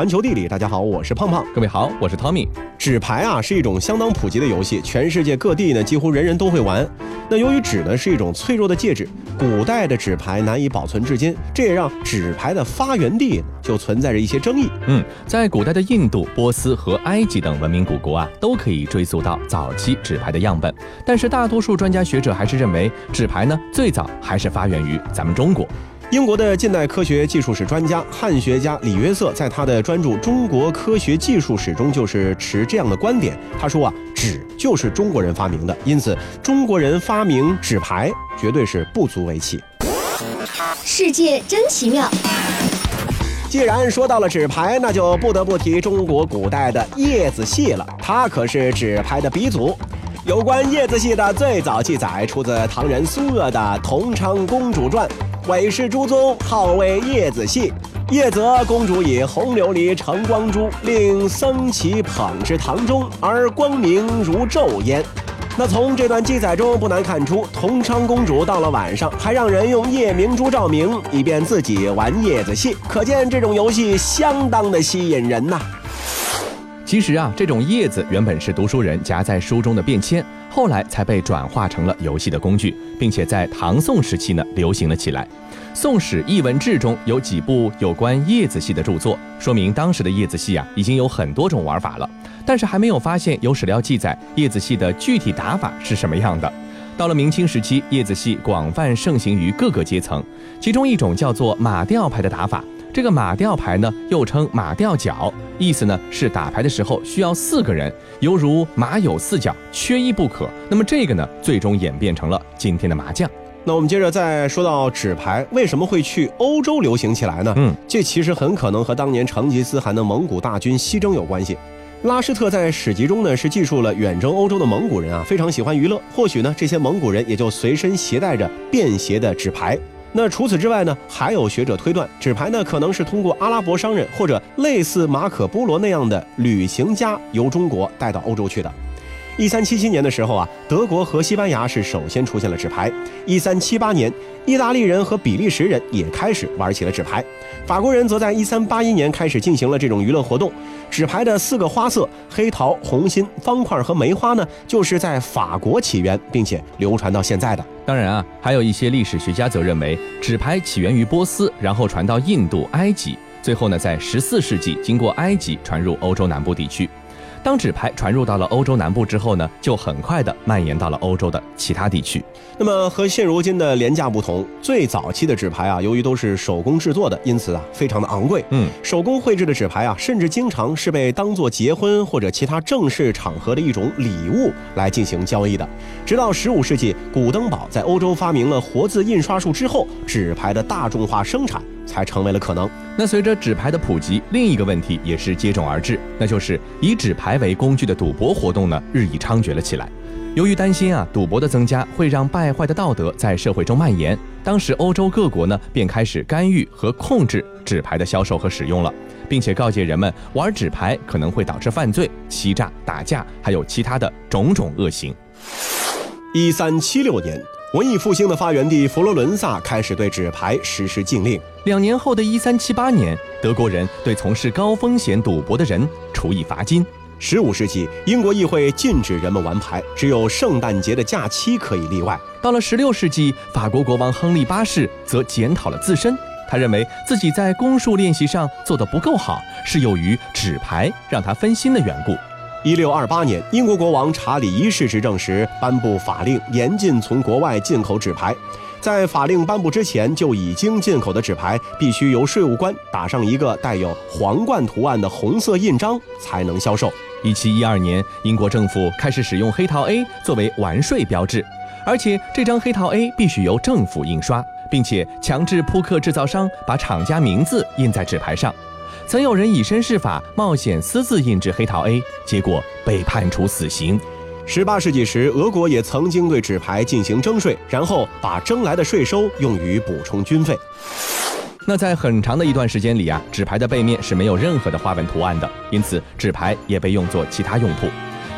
环球地理。大家好，我是胖胖。各位好，我是 Tommy。纸牌啊是一种相当普及的游戏，全世界各地呢几乎人人都会玩。那由于纸呢是一种脆弱的介质，古代的纸牌难以保存至今，这也让纸牌的发源地就存在着一些争议。嗯，在古代的印度、波斯和埃及等文明古国啊，都可以追溯到早期纸牌的样本。但是大多数专家学者还是认为，纸牌呢最早还是发源于咱们中国。英国的近代科学技术史专家、汉学家李约瑟在他的专著《中国科学技术史》中就是持这样的观点。他说啊，纸就是中国人发明的，因此中国人发明纸牌绝对是不足为奇。世界真奇妙。既然说到了纸牌，那就不得不提中国古代的叶子戏了，它可是纸牌的鼻祖。有关叶子戏的最早记载出自唐人苏鄂的《同昌公主传》。韦氏诸宗号为叶子戏，叶则公主以红琉璃呈光珠，令僧祇捧至堂中，而光明如昼焉。那从这段记载中不难看出，同昌公主到了晚上还让人用夜明珠照明，以便自己玩叶子戏，可见这种游戏相当的吸引人呐。其实啊，这种叶子原本是读书人夹在书中的便签。后来才被转化成了游戏的工具，并且在唐宋时期呢流行了起来。《宋史艺文志》中有几部有关叶子戏的著作，说明当时的叶子戏啊已经有很多种玩法了，但是还没有发现有史料记载叶子戏的具体打法是什么样的。到了明清时期，叶子戏广泛盛行于各个阶层，其中一种叫做马吊牌的打法。这个马吊牌呢，又称马吊脚，意思呢是打牌的时候需要四个人，犹如马有四脚，缺一不可。那么这个呢，最终演变成了今天的麻将。那我们接着再说到纸牌为什么会去欧洲流行起来呢？嗯，这其实很可能和当年成吉思汗的蒙古大军西征有关系。拉施特在史籍中呢是记述了远征欧洲的蒙古人啊非常喜欢娱乐，或许呢这些蒙古人也就随身携带着便携的纸牌。那除此之外呢，还有学者推断，纸牌呢可能是通过阿拉伯商人或者类似马可波罗那样的旅行家由中国带到欧洲去的。一三七七年的时候啊，德国和西班牙是首先出现了纸牌。一三七八年，意大利人和比利时人也开始玩起了纸牌。法国人则在一三八一年开始进行了这种娱乐活动。纸牌的四个花色——黑桃、红心、方块和梅花呢，就是在法国起源，并且流传到现在的。当然啊，还有一些历史学家则认为，纸牌起源于波斯，然后传到印度、埃及，最后呢，在十四世纪经过埃及传入欧洲南部地区。当纸牌传入到了欧洲南部之后呢，就很快的蔓延到了欧洲的其他地区。那么和现如今的廉价不同，最早期的纸牌啊，由于都是手工制作的，因此啊，非常的昂贵。嗯，手工绘制的纸牌啊，甚至经常是被当做结婚或者其他正式场合的一种礼物来进行交易的。直到十五世纪，古登堡在欧洲发明了活字印刷术之后，纸牌的大众化生产。才成为了可能。那随着纸牌的普及，另一个问题也是接踵而至，那就是以纸牌为工具的赌博活动呢日益猖獗了起来。由于担心啊赌博的增加会让败坏的道德在社会中蔓延，当时欧洲各国呢便开始干预和控制纸牌的销售和使用了，并且告诫人们玩纸牌可能会导致犯罪、欺诈、打架，还有其他的种种恶行。一三七六年。文艺复兴的发源地佛罗伦萨开始对纸牌实施禁令。两年后的一三七八年，德国人对从事高风险赌博的人处以罚金。十五世纪，英国议会禁止人们玩牌，只有圣诞节的假期可以例外。到了十六世纪，法国国王亨利八世则检讨了自身，他认为自己在弓术练习上做得不够好，是由于纸牌让他分心的缘故。一六二八年，英国国王查理一世执政时颁布法令，严禁从国外进口纸牌。在法令颁布之前，就已经进口的纸牌必须由税务官打上一个带有皇冠图案的红色印章才能销售。一七一二年，英国政府开始使用黑桃 A 作为完税标志，而且这张黑桃 A 必须由政府印刷，并且强制扑克制造商把厂家名字印在纸牌上。曾有人以身试法，冒险私自印制黑桃 A，结果被判处死刑。十八世纪时，俄国也曾经对纸牌进行征税，然后把征来的税收用于补充军费。那在很长的一段时间里啊，纸牌的背面是没有任何的花纹图案的，因此纸牌也被用作其他用途。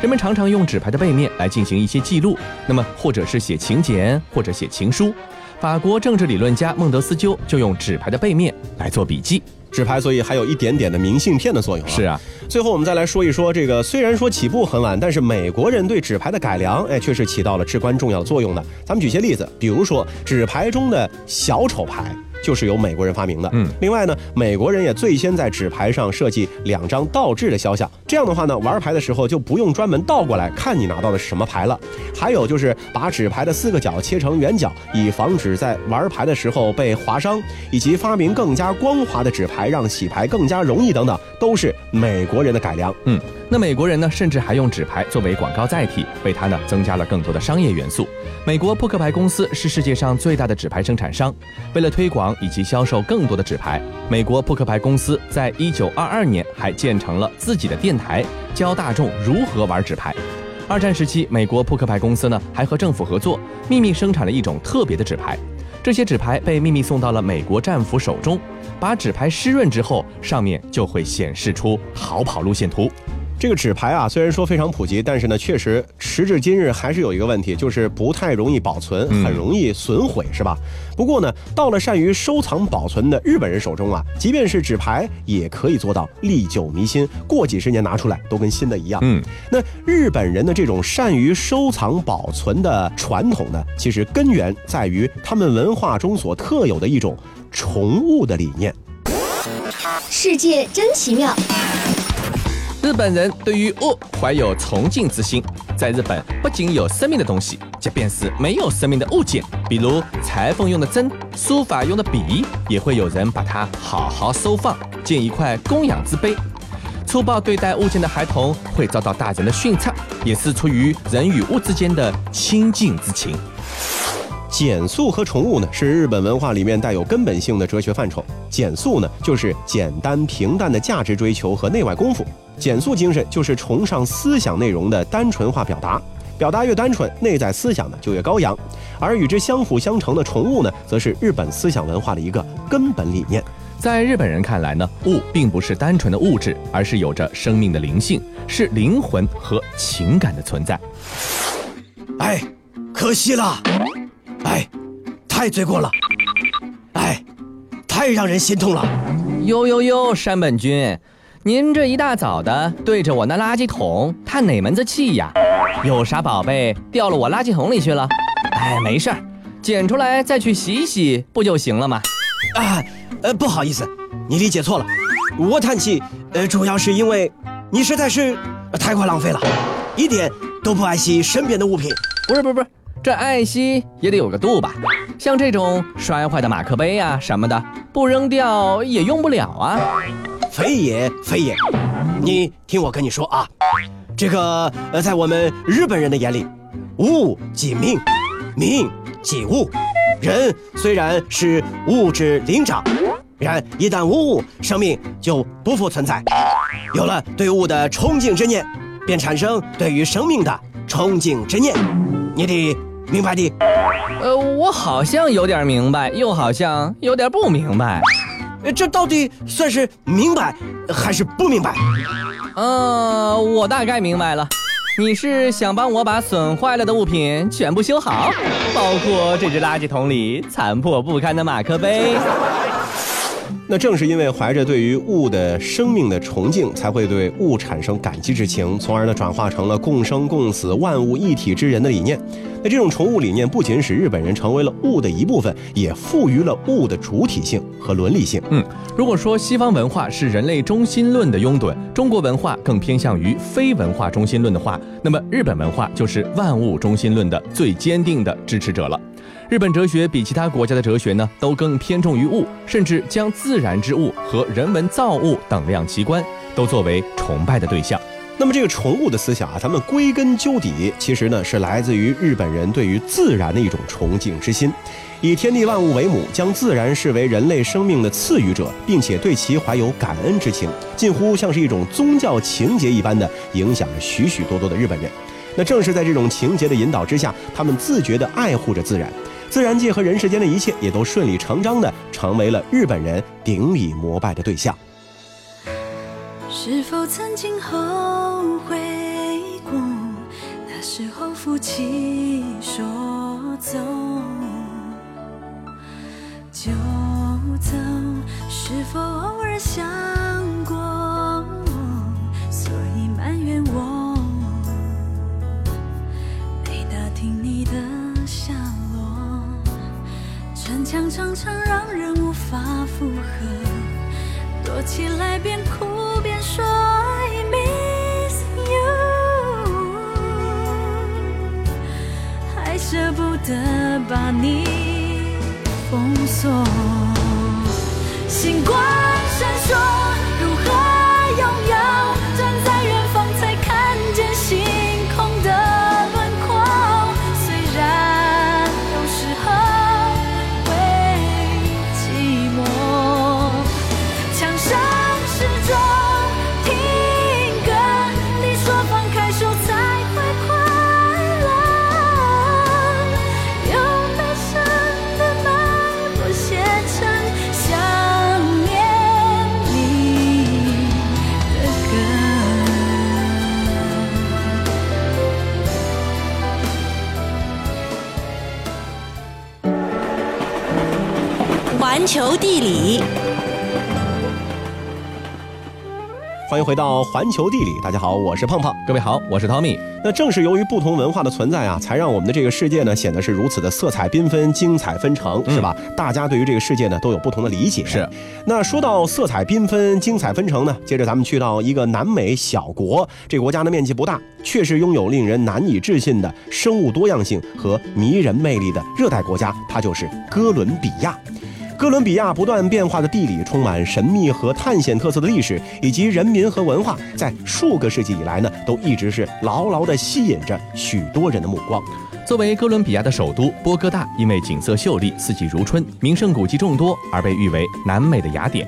人们常常用纸牌的背面来进行一些记录，那么或者是写请柬，或者写情书。法国政治理论家孟德斯鸠就用纸牌的背面来做笔记。纸牌，所以还有一点点的明信片的作用。是啊，最后我们再来说一说这个，虽然说起步很晚，但是美国人对纸牌的改良，哎，却是起到了至关重要的作用的。咱们举些例子，比如说纸牌中的小丑牌。就是由美国人发明的。嗯，另外呢，美国人也最先在纸牌上设计两张倒置的肖像，这样的话呢，玩牌的时候就不用专门倒过来看你拿到的是什么牌了。还有就是把纸牌的四个角切成圆角，以防止在玩牌的时候被划伤，以及发明更加光滑的纸牌，让洗牌更加容易等等，都是美国人的改良。嗯。那美国人呢，甚至还用纸牌作为广告载体，为它呢增加了更多的商业元素。美国扑克牌公司是世界上最大的纸牌生产商。为了推广以及销售更多的纸牌，美国扑克牌公司在一九二二年还建成了自己的电台，教大众如何玩纸牌。二战时期，美国扑克牌公司呢还和政府合作，秘密生产了一种特别的纸牌。这些纸牌被秘密送到了美国战俘手中，把纸牌湿润之后，上面就会显示出逃跑路线图。这个纸牌啊，虽然说非常普及，但是呢，确实时至今日还是有一个问题，就是不太容易保存，很容易损毁，是吧？不过呢，到了善于收藏保存的日本人手中啊，即便是纸牌也可以做到历久弥新，过几十年拿出来都跟新的一样。嗯，那日本人的这种善于收藏保存的传统呢，其实根源在于他们文化中所特有的一种宠物的理念。世界真奇妙。日本人对于物怀有崇敬之心，在日本不仅有生命的东西，即便是没有生命的物件，比如裁缝用的针、书法用的笔，也会有人把它好好收放，建一块供养之碑。粗暴对待物件的孩童会遭到大人的训斥，也是出于人与物之间的亲近之情。简素和宠物呢，是日本文化里面带有根本性的哲学范畴。减速呢，就是简单平淡的价值追求和内外功夫。减速精神就是崇尚思想内容的单纯化表达，表达越单纯，内在思想呢就越高扬。而与之相辅相成的宠物呢，则是日本思想文化的一个根本理念。在日本人看来呢，物并不是单纯的物质，而是有着生命的灵性，是灵魂和情感的存在。哎，可惜了，哎，太罪过了，哎，太让人心痛了。哟哟哟，山本君。您这一大早的对着我那垃圾桶叹哪门子气呀？有啥宝贝掉了我垃圾桶里去了？哎，没事儿，捡出来再去洗洗不就行了吗？啊，呃，不好意思，你理解错了。我叹气，呃，主要是因为你实在是太过浪费了，一点都不爱惜身边的物品。不是不是不是，这爱惜也得有个度吧？像这种摔坏的马克杯啊什么的，不扔掉也用不了啊。非也非也，你听我跟你说啊，这个呃，在我们日本人的眼里，物即命，命即物。人虽然是物质灵长，然一旦无物，生命就不复存在。有了对物的崇敬之念，便产生对于生命的崇敬之念。你得明白的。呃，我好像有点明白，又好像有点不明白。这到底算是明白还是不明白？嗯，我大概明白了。你是想帮我把损坏了的物品全部修好，包括这只垃圾桶里残破不堪的马克杯。那正是因为怀着对于物的生命的崇敬，才会对物产生感激之情，从而呢转化成了共生共死、万物一体之人的理念。那这种崇物理念不仅使日本人成为了物的一部分，也赋予了物的主体性和伦理性。嗯，如果说西方文化是人类中心论的拥趸，中国文化更偏向于非文化中心论的话，那么日本文化就是万物中心论的最坚定的支持者了。日本哲学比其他国家的哲学呢，都更偏重于物，甚至将自然之物和人文造物等量齐观，都作为崇拜的对象。那么这个宠物的思想啊，咱们归根究底，其实呢是来自于日本人对于自然的一种崇敬之心，以天地万物为母，将自然视为人类生命的赐予者，并且对其怀有感恩之情，近乎像是一种宗教情节一般的影响着许许多多的日本人。那正是在这种情节的引导之下，他们自觉地爱护着自然。自然界和人世间的一切也都顺理成章的成为了日本人顶礼膜拜的对象。是否曾经后悔过？那时候夫妻说走，就走，是否偶尔想迎回到环球地理，大家好，我是胖胖。各位好，我是 Tommy。那正是由于不同文化的存在啊，才让我们的这个世界呢显得是如此的色彩缤纷、精彩纷呈，是吧？大家对于这个世界呢都有不同的理解。是。那说到色彩缤纷、精彩纷呈呢，接着咱们去到一个南美小国，这个国家的面积不大，却是拥有令人难以置信的生物多样性和迷人魅力的热带国家，它就是哥伦比亚。哥伦比亚不断变化的地理，充满神秘和探险特色的历史，以及人民和文化，在数个世纪以来呢，都一直是牢牢地吸引着许多人的目光。作为哥伦比亚的首都，波哥大因为景色秀丽、四季如春、名胜古迹众多，而被誉为南美的雅典。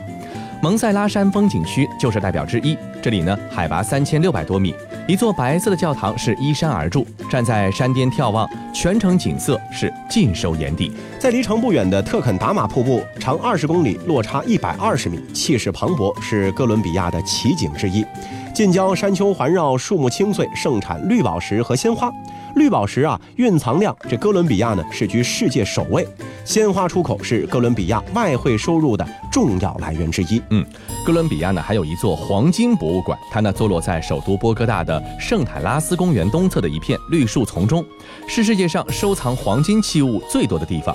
蒙塞拉山风景区就是代表之一。这里呢，海拔三千六百多米，一座白色的教堂是依山而筑，站在山巅眺望，全城景色是尽收眼底。在离城不远的特肯达马瀑布，长二十公里，落差一百二十米，气势磅礴，是哥伦比亚的奇景之一。近郊山丘环绕，树木青翠，盛产绿宝石和鲜花。绿宝石啊，蕴藏量这哥伦比亚呢是居世界首位。鲜花出口是哥伦比亚外汇收入的重要来源之一。嗯，哥伦比亚呢还有一座黄金博物馆，它呢坐落在首都波哥大的圣坦拉斯公园东侧的一片绿树丛中，是世界上收藏黄金器物最多的地方。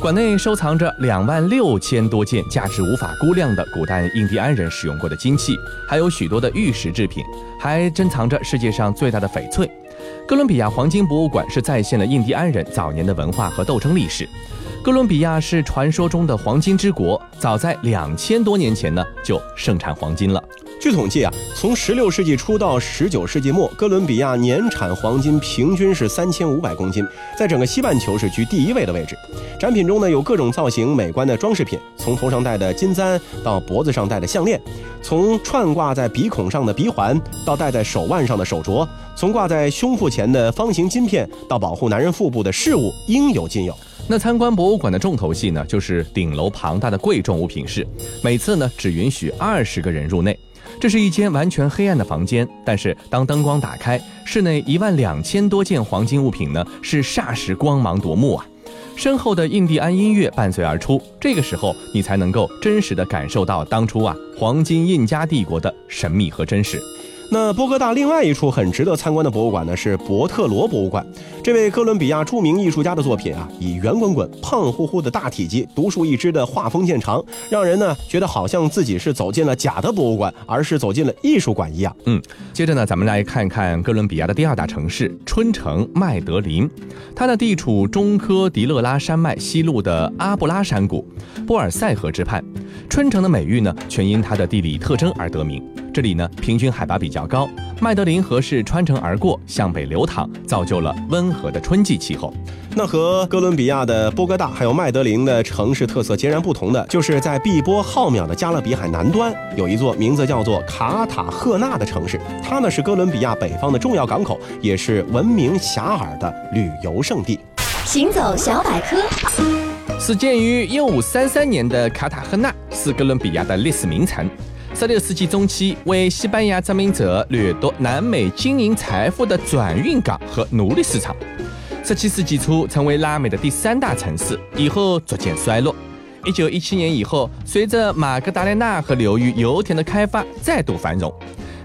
馆内收藏着两万六千多件价值无法估量的古代印第安人使用过的金器，还有许多的玉石制品，还珍藏着世界上最大的翡翠。哥伦比亚黄金博物馆是再现了印第安人早年的文化和斗争历史。哥伦比亚是传说中的黄金之国，早在两千多年前呢就盛产黄金了。据统计啊，从16世纪初到19世纪末，哥伦比亚年产黄金平均是3500公斤，在整个西半球是居第一位的位置。展品中呢有各种造型美观的装饰品，从头上戴的金簪到脖子上戴的项链，从串挂在鼻孔上的鼻环到戴在手腕上的手镯，从挂在胸腹前的方形金片到保护男人腹部的饰物，应有尽有。那参观博物馆的重头戏呢，就是顶楼庞大的贵重物品室，每次呢只允许二十个人入内。这是一间完全黑暗的房间，但是当灯光打开，室内一万两千多件黄金物品呢，是霎时光芒夺目啊！身后的印第安音乐伴随而出，这个时候你才能够真实的感受到当初啊黄金印加帝国的神秘和真实。那波哥大另外一处很值得参观的博物馆呢，是伯特罗博物馆。这位哥伦比亚著名艺术家的作品啊，以圆滚滚、胖乎乎的大体积、独树一帜的画风见长，让人呢觉得好像自己是走进了假的博物馆，而是走进了艺术馆一样。嗯，接着呢，咱们来看看哥伦比亚的第二大城市春城麦德林，它呢地处中科迪勒拉山脉西麓的阿布拉山谷，波尔塞河之畔。春城的美誉呢，全因它的地理特征而得名。这里呢，平均海拔比较高，麦德林河是穿城而过，向北流淌，造就了温和的春季气候。那和哥伦比亚的波哥大还有麦德林的城市特色截然不同的，就是在碧波浩渺的加勒比海南端，有一座名字叫做卡塔赫纳的城市。它呢是哥伦比亚北方的重要港口，也是闻名遐迩的旅游胜地。行走小百科，始建于一五三三年的卡塔赫纳是哥伦比亚的历史名城。十六世纪中期，为西班牙殖民者掠夺南美金银财富的转运港和奴隶市场。十七世纪初，成为拉美的第三大城市，以后逐渐衰落。一九一七年以后，随着马格达雷纳河流域油田的开发，再度繁荣。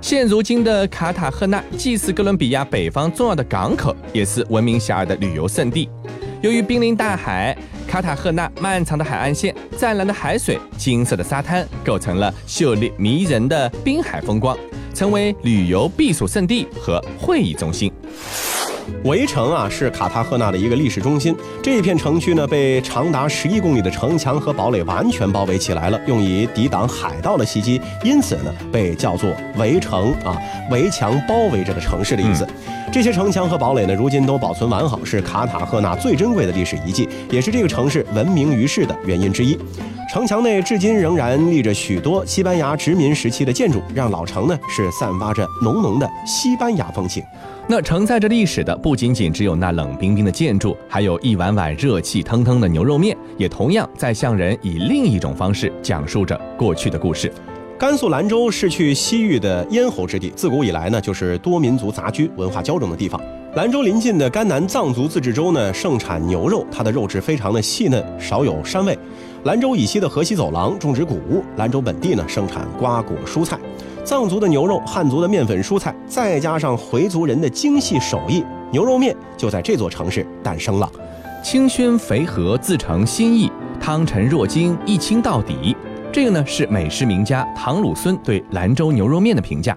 现如今的卡塔赫纳既是哥伦比亚北方重要的港口，也是闻名遐迩的旅游胜地。由于濒临大海，卡塔赫纳漫长的海岸线、湛蓝的海水、金色的沙滩，构成了秀丽迷人的滨海风光，成为旅游避暑胜地和会议中心。围城啊，是卡塔赫纳的一个历史中心。这一片城区呢，被长达十一公里的城墙和堡垒完全包围起来了，用以抵挡海盗的袭击。因此呢，被叫做围城啊，围墙包围这个城市的意思。这些城墙和堡垒呢，如今都保存完好，是卡塔赫纳最珍贵的历史遗迹，也是这个城市闻名于世的原因之一。城墙内至今仍然立着许多西班牙殖民时期的建筑，让老城呢是散发着浓浓的西班牙风情。那承载着历史的不仅仅只有那冷冰冰的建筑，还有一碗碗热气腾腾的牛肉面，也同样在向人以另一种方式讲述着过去的故事。甘肃兰州是去西域的咽喉之地，自古以来呢就是多民族杂居、文化交融的地方。兰州临近的甘南藏族自治州呢盛产牛肉，它的肉质非常的细嫩，少有膻味。兰州以西的河西走廊种植谷物，兰州本地呢盛产瓜果蔬菜。藏族的牛肉，汉族的面粉蔬菜，再加上回族人的精细手艺，牛肉面就在这座城市诞生了。清熏肥和，自成心意，汤沉若精，一清到底。这个呢是美食名家唐鲁孙对兰州牛肉面的评价。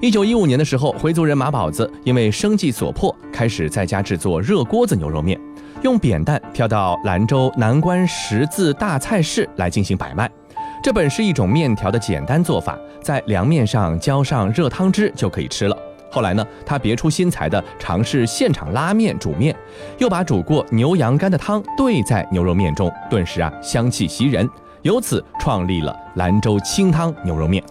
一九一五年的时候，回族人马宝子因为生计所迫，开始在家制作热锅子牛肉面，用扁担挑到兰州南关十字大菜市来进行摆卖。这本是一种面条的简单做法，在凉面上浇上热汤汁就可以吃了。后来呢，他别出心裁的尝试现场拉面煮面，又把煮过牛羊肝的汤兑在牛肉面中，顿时啊香气袭人，由此创立了兰州清汤牛肉面。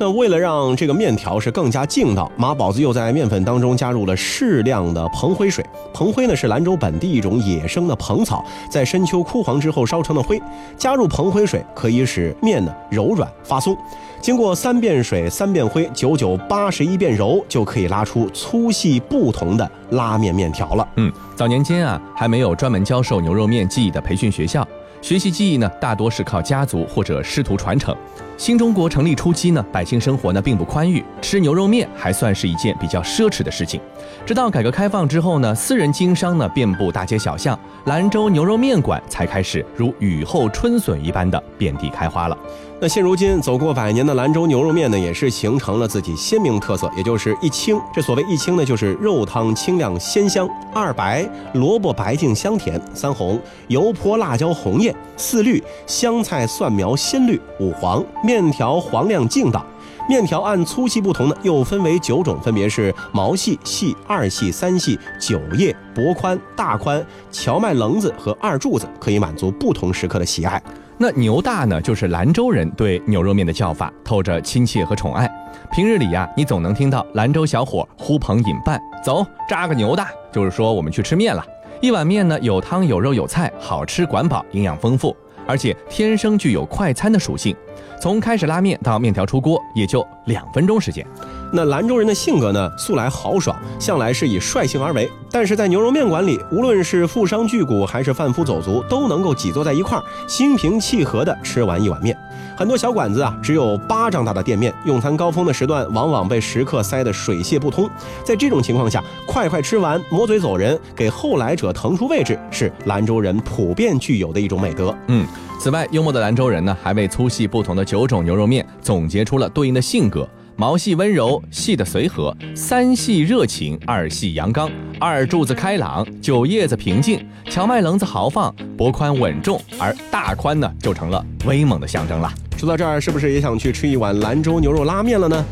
那为了让这个面条是更加劲道，马宝子又在面粉当中加入了适量的蓬灰水。蓬灰呢是兰州本地一种野生的蓬草，在深秋枯黄之后烧成的灰。加入蓬灰水可以使面呢柔软发松。经过三遍水、三遍灰、九九八十一遍揉，就可以拉出粗细不同的拉面面条了。嗯，早年间啊还没有专门教授牛肉面技艺的培训学校。学习技艺呢，大多是靠家族或者师徒传承。新中国成立初期呢，百姓生活呢并不宽裕，吃牛肉面还算是一件比较奢侈的事情。直到改革开放之后呢，私人经商呢遍布大街小巷，兰州牛肉面馆才开始如雨后春笋一般的遍地开花了。那现如今走过百年的兰州牛肉面呢，也是形成了自己鲜明特色，也就是一清。这所谓一清呢，就是肉汤清亮鲜香；二白，萝卜白净香甜；三红，油泼辣椒红艳；四绿，香菜蒜苗鲜绿；五黄，面条黄亮劲道。面条按粗细不同呢，又分为九种，分别是毛细、细、二细、三细、九叶、薄宽、大宽、荞麦棱子和二柱子，可以满足不同食客的喜爱。那牛大呢，就是兰州人对牛肉面的叫法，透着亲切和宠爱。平日里呀，你总能听到兰州小伙呼朋引伴，走扎个牛大，就是说我们去吃面了。一碗面呢，有汤有肉有菜，好吃管饱，营养丰富，而且天生具有快餐的属性。从开始拉面到面条出锅，也就两分钟时间。那兰州人的性格呢，素来豪爽，向来是以率性而为。但是在牛肉面馆里，无论是富商巨贾还是贩夫走卒，都能够挤坐在一块儿，心平气和地吃完一碗面。很多小馆子啊，只有巴掌大的店面，用餐高峰的时段，往往被食客塞得水泄不通。在这种情况下，快快吃完，抹嘴走人，给后来者腾出位置，是兰州人普遍具有的一种美德。嗯，此外，幽默的兰州人呢，还为粗细不同的九种牛肉面总结出了对应的性格。毛细温柔，细的随和；三细热情，二细阳刚；二柱子开朗，九叶子平静；荞麦棱子豪放，薄宽稳重；而大宽呢，就成了威猛的象征了。说到这儿，是不是也想去吃一碗兰州牛肉拉面了呢？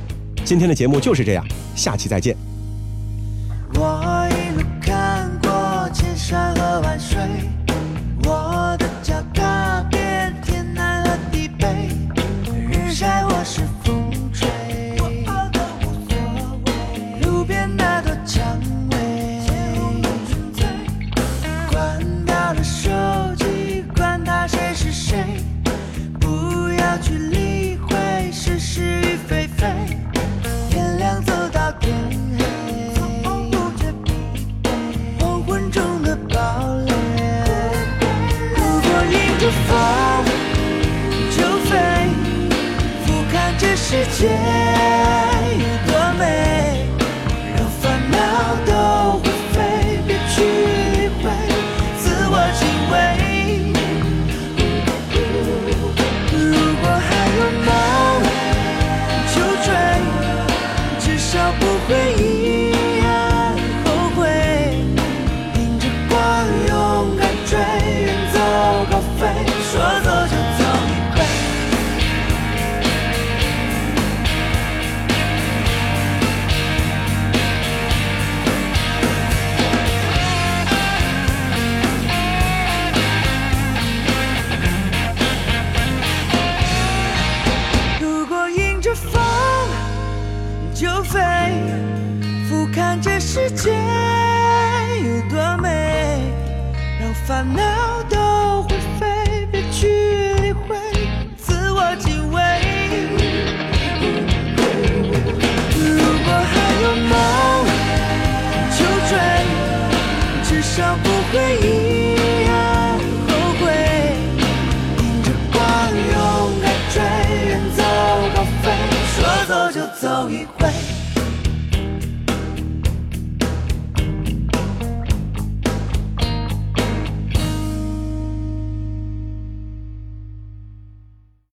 今天的节目就是这样，下期再见。世界有多美，让烦恼都会飞，别去理会，自我敬畏。如果还有梦，就追，至少不会遗。